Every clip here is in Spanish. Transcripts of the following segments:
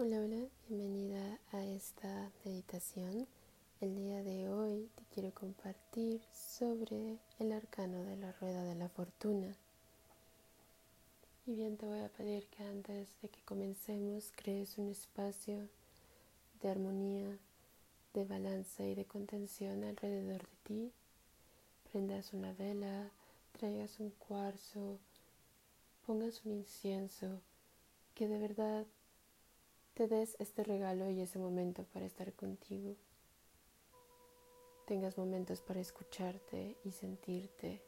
Hola, hola, bienvenida a esta meditación. El día de hoy te quiero compartir sobre el arcano de la rueda de la fortuna. Y bien, te voy a pedir que antes de que comencemos crees un espacio de armonía, de balanza y de contención alrededor de ti. Prendas una vela, traigas un cuarzo, pongas un incienso, que de verdad te des este regalo y ese momento para estar contigo. Tengas momentos para escucharte y sentirte.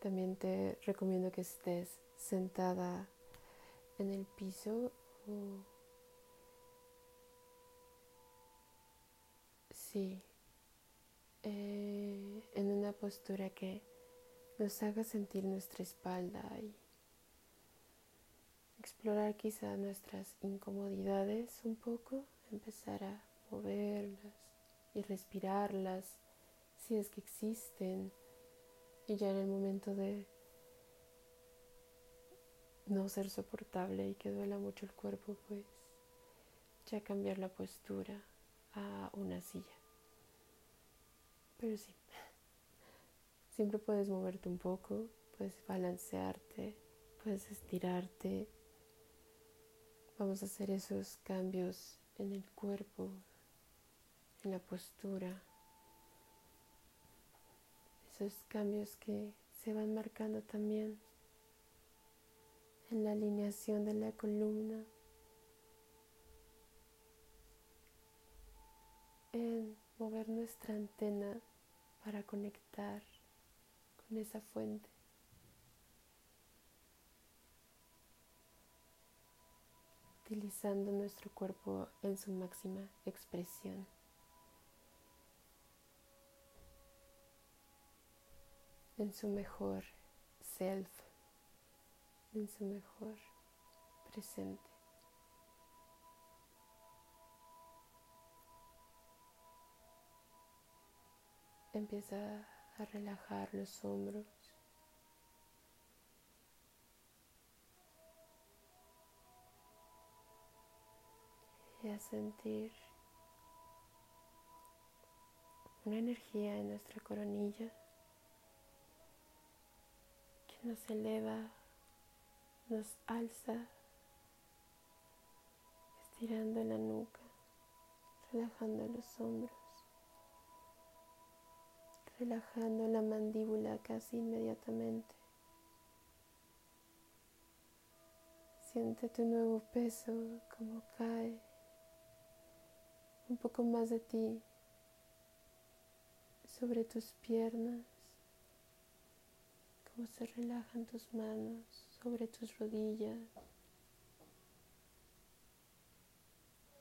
También te recomiendo que estés sentada en el piso o sí, eh, en una postura que nos haga sentir nuestra espalda y explorar quizá nuestras incomodidades un poco, empezar a moverlas y respirarlas si es que existen y ya en el momento de no ser soportable y que duela mucho el cuerpo, pues ya cambiar la postura a una silla. Pero sí, siempre puedes moverte un poco, puedes balancearte, puedes estirarte Vamos a hacer esos cambios en el cuerpo, en la postura, esos cambios que se van marcando también en la alineación de la columna, en mover nuestra antena para conectar con esa fuente. Utilizando nuestro cuerpo en su máxima expresión. En su mejor self, en su mejor presente. Empieza a relajar los hombros. Y a sentir una energía en nuestra coronilla que nos eleva, nos alza, estirando la nuca, relajando los hombros, relajando la mandíbula casi inmediatamente. Siente tu nuevo peso como cae un poco más de ti sobre tus piernas, cómo se relajan tus manos sobre tus rodillas.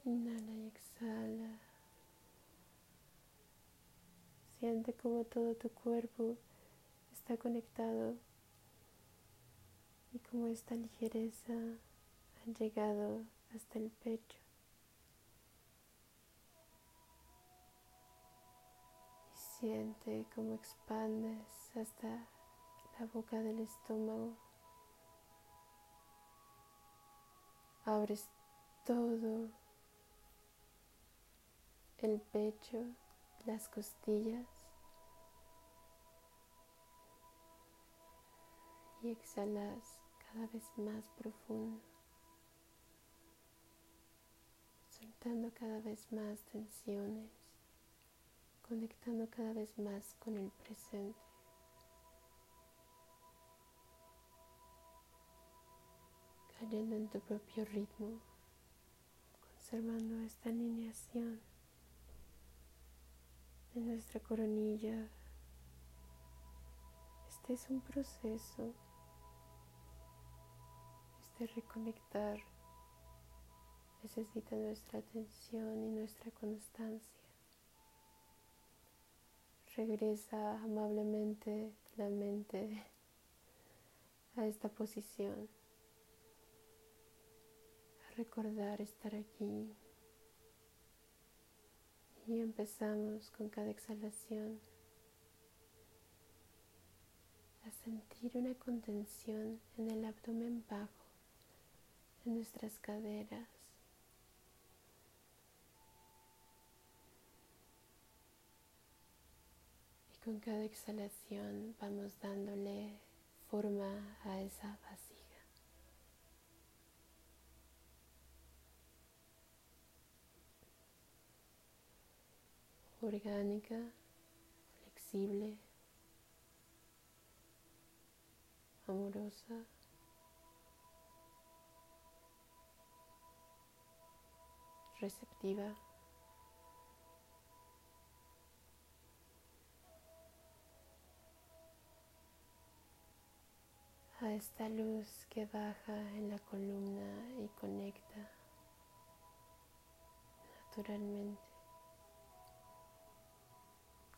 Inhala y exhala. Siente como todo tu cuerpo está conectado y como esta ligereza ha llegado hasta el pecho. Siente cómo expandes hasta la boca del estómago. Abres todo el pecho, las costillas y exhalas cada vez más profundo, soltando cada vez más tensiones conectando cada vez más con el presente. Cayendo en tu propio ritmo, conservando esta alineación de nuestra coronilla. Este es un proceso, este reconectar necesita nuestra atención y nuestra constancia. Regresa amablemente la mente a esta posición, a recordar estar aquí. Y empezamos con cada exhalación a sentir una contención en el abdomen bajo, en nuestras caderas, Con cada exhalación vamos dándole forma a esa vasija. Orgánica, flexible, amorosa. receptiva. Esta luz que baja en la columna y conecta naturalmente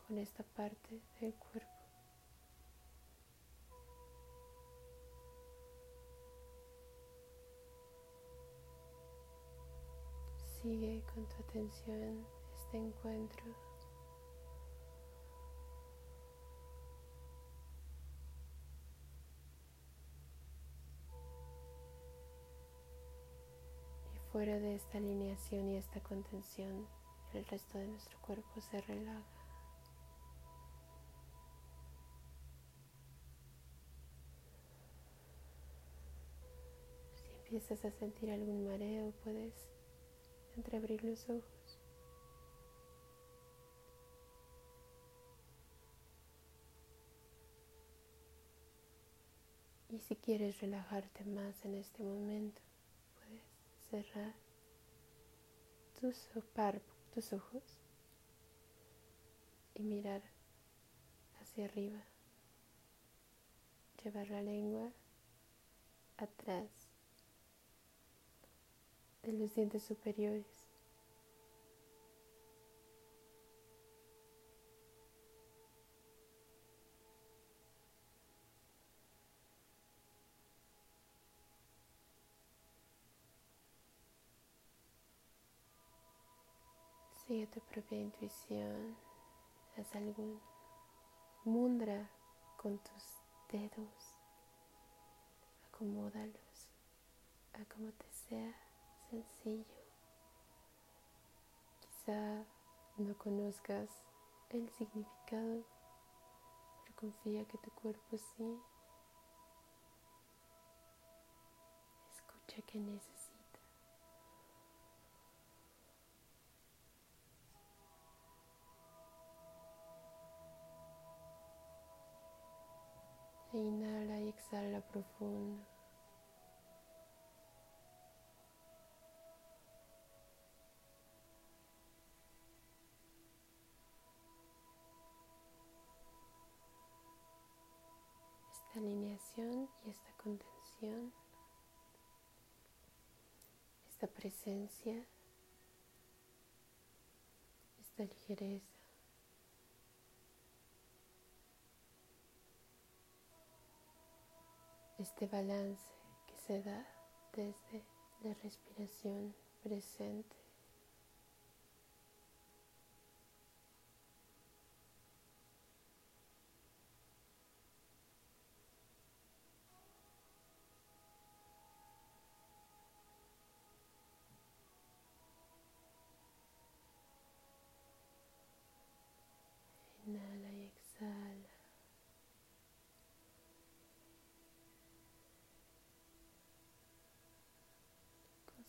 con esta parte del cuerpo. Sigue con tu atención este encuentro Fuera de esta alineación y esta contención, el resto de nuestro cuerpo se relaja. Si empiezas a sentir algún mareo, puedes entreabrir los ojos. Y si quieres relajarte más en este momento, cerrar tus, tus ojos y mirar hacia arriba. Llevar la lengua atrás de los dientes superiores. Sigue tu propia intuición. Haz algún mundra con tus dedos. Acomódalos a como te sea sencillo. Quizá no conozcas el significado, pero confía que tu cuerpo sí. Escucha que necesitas. Inhala y exhala profundo. Esta alineación y esta contención, esta presencia, esta ligereza. Este balance que se da desde la respiración presente.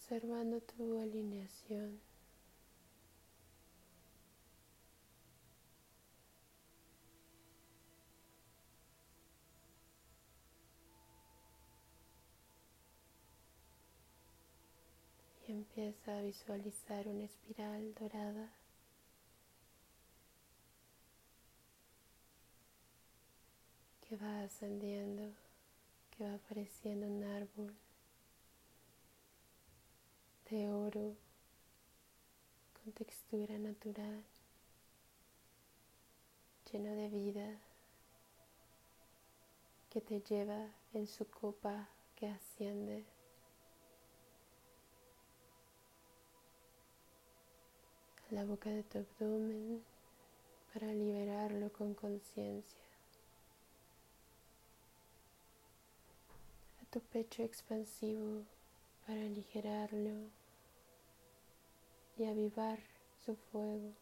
Observando tu alineación. Y empieza a visualizar una espiral dorada que va ascendiendo, que va apareciendo un árbol de oro con textura natural, lleno de vida, que te lleva en su copa que asciende. a la boca de tu abdomen para liberarlo con conciencia. A tu pecho expansivo para aligerarlo y avivar su fuego,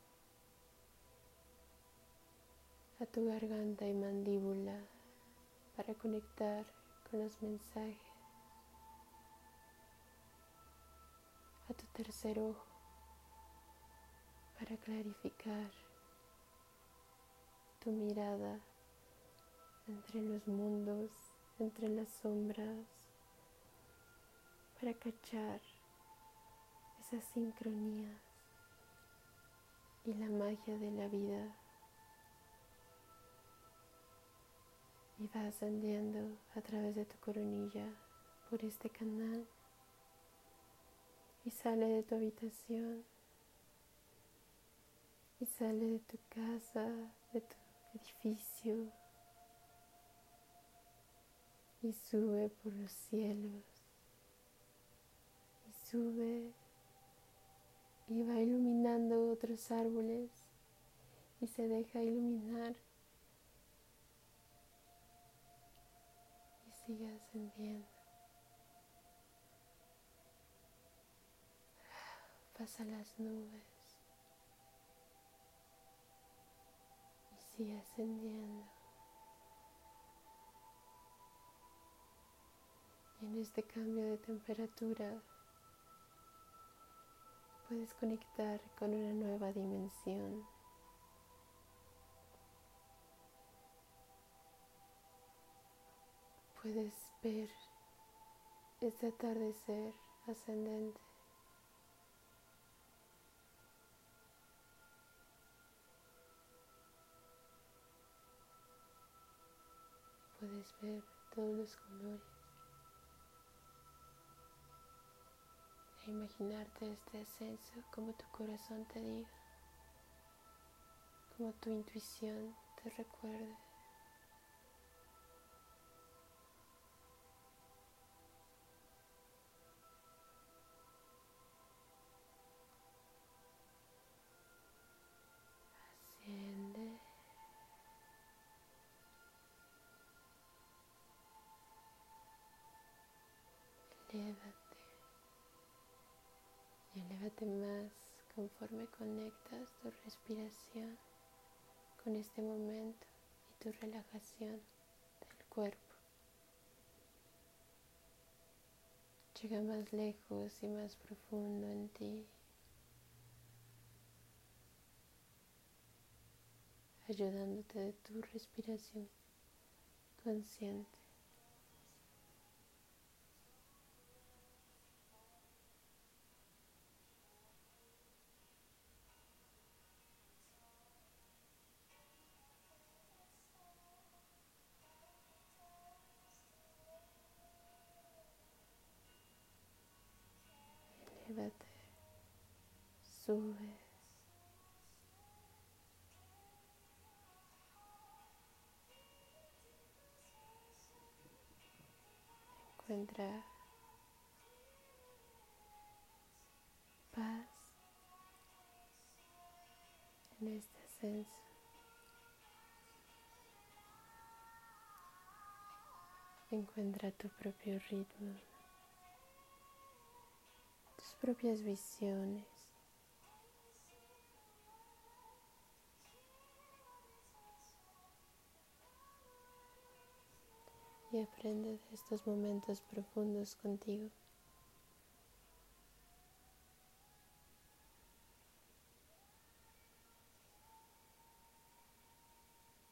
a tu garganta y mandíbula para conectar con los mensajes, a tu tercer ojo para clarificar tu mirada entre los mundos, entre las sombras, para cachar esas sincronías y la magia de la vida. Y va ascendiendo a través de tu coronilla por este canal y sale de tu habitación y sale de tu casa, de tu edificio y sube por los cielos sube y va iluminando otros árboles y se deja iluminar y sigue ascendiendo. Pasa las nubes y sigue ascendiendo. Y en este cambio de temperatura puedes conectar con una nueva dimensión. Puedes ver este atardecer ascendente. Puedes ver todos los colores. Imaginarte este ascenso como tu corazón te diga, como tu intuición te recuerde. Conforme conectas tu respiración con este momento y tu relajación del cuerpo. Llega más lejos y más profundo en ti, ayudándote de tu respiración consciente. Subes. Encuentra paz en este ascenso. Encuentra tu propio ritmo, tus propias visiones. Y aprende de estos momentos profundos contigo.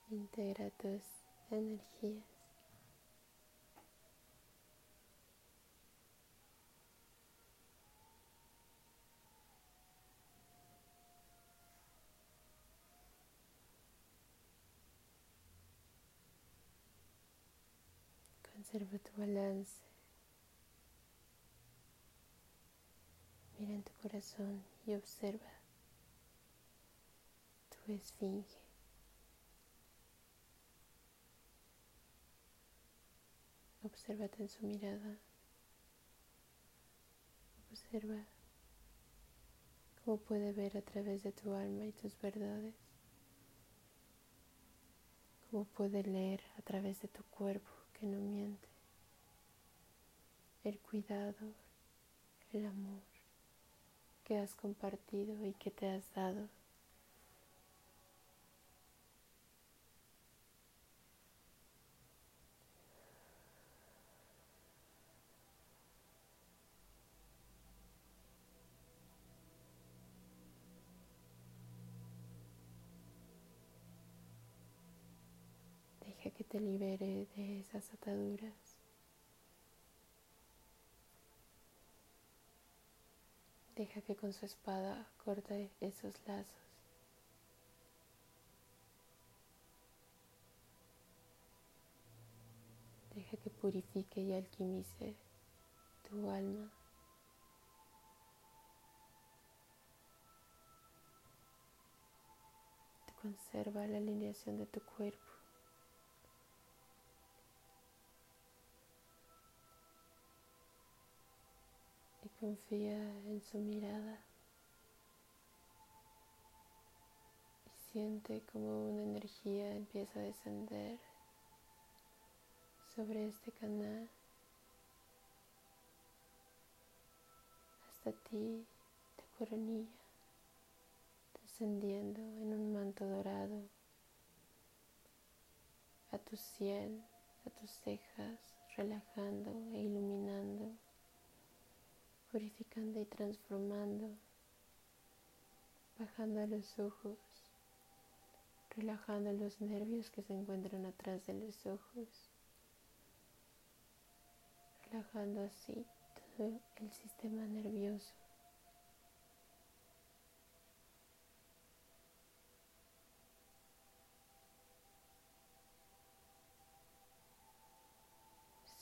Integra tus energías. Observa tu balance. Mira en tu corazón y observa tu esfinge. Obsérvate en su mirada. Observa cómo puede ver a través de tu alma y tus verdades. Cómo puede leer a través de tu cuerpo no miente. El cuidado, el amor que has compartido y que te has dado. Te libere de esas ataduras. Deja que con su espada corte esos lazos. Deja que purifique y alquimice tu alma. Conserva la alineación de tu cuerpo. Confía en su mirada. Y siente como una energía empieza a descender sobre este canal hasta ti de coronilla, descendiendo en un manto dorado a tu sien, a tus cejas, relajando e iluminando, purificando y transformando, bajando los ojos, relajando los nervios que se encuentran atrás de los ojos relajando así todo el sistema nervioso.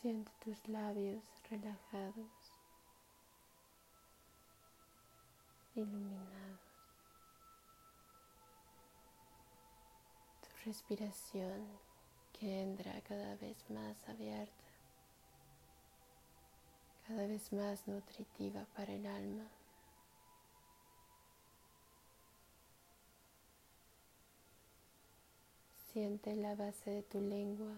Siente tus labios relajados, iluminados. Tu respiración que entra cada vez más abierta cada vez más nutritiva para el alma. Siente la base de tu lengua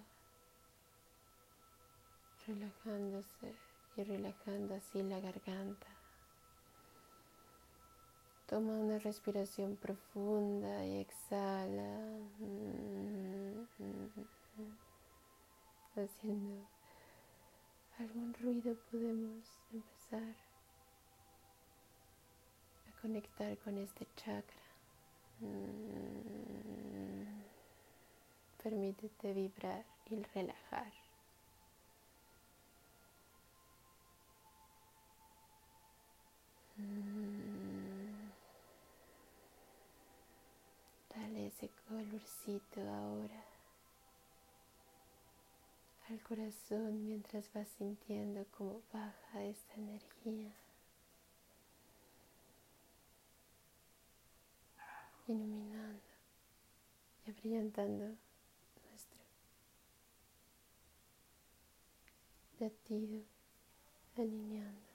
relajándose y relajando así la garganta. Toma una respiración profunda y exhala, haciendo algún ruido podemos empezar a conectar con este chakra. Mm. Permítete vibrar y relajar. Mm. Dale ese colorcito ahora al corazón mientras vas sintiendo cómo baja esta energía. Iluminando y abrillantando nuestro latido, alineando.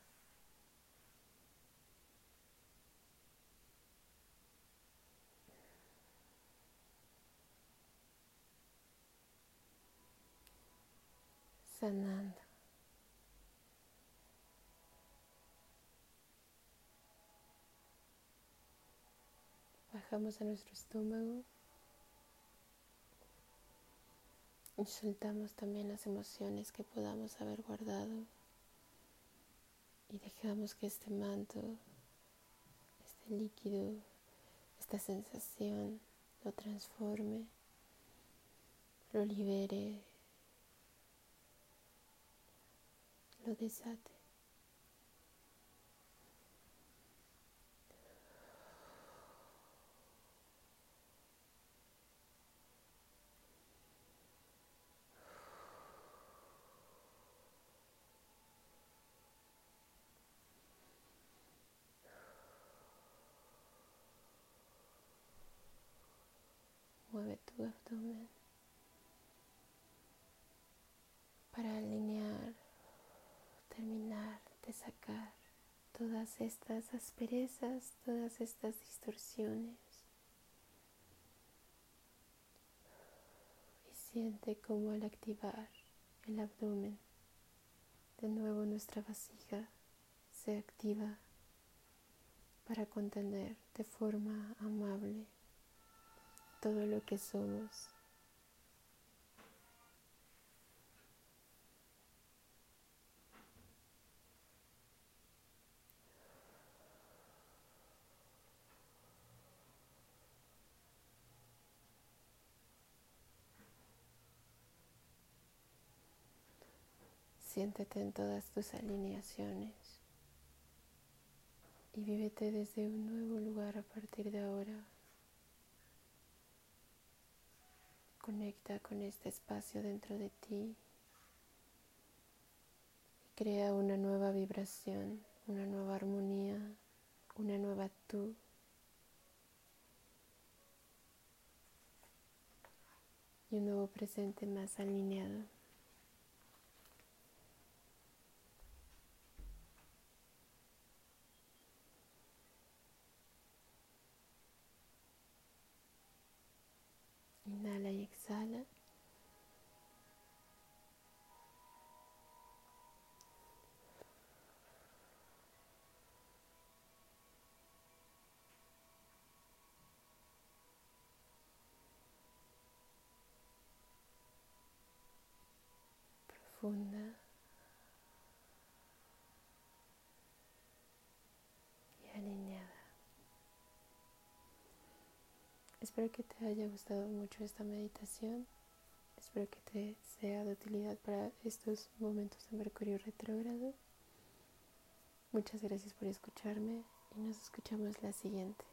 Sanando. Bajamos a nuestro estómago y soltamos también las emociones que podamos haber guardado y dejamos que este manto, este líquido, esta sensación lo transforme, lo libere lo desate. Mueve tu abdomen para alinear terminar de sacar todas estas asperezas, todas estas distorsiones. Y siente como al activar el abdomen, de nuevo nuestra vasija se activa para contener de forma amable todo lo que somos siéntete en todas tus alineaciones y vívete desde un nuevo lugar a partir de ahora. Conecta con este espacio dentro de ti y crea una nueva vibración, una nueva armonía, una nueva tú. Y un nuevo presente más alineado. Inhala y exhala. Profunda. Y alineada. Espero que te haya gustado mucho esta meditación. Espero que te sea de utilidad para estos momentos de Mercurio retrógrado. Muchas gracias por escucharme y nos escuchamos la siguiente.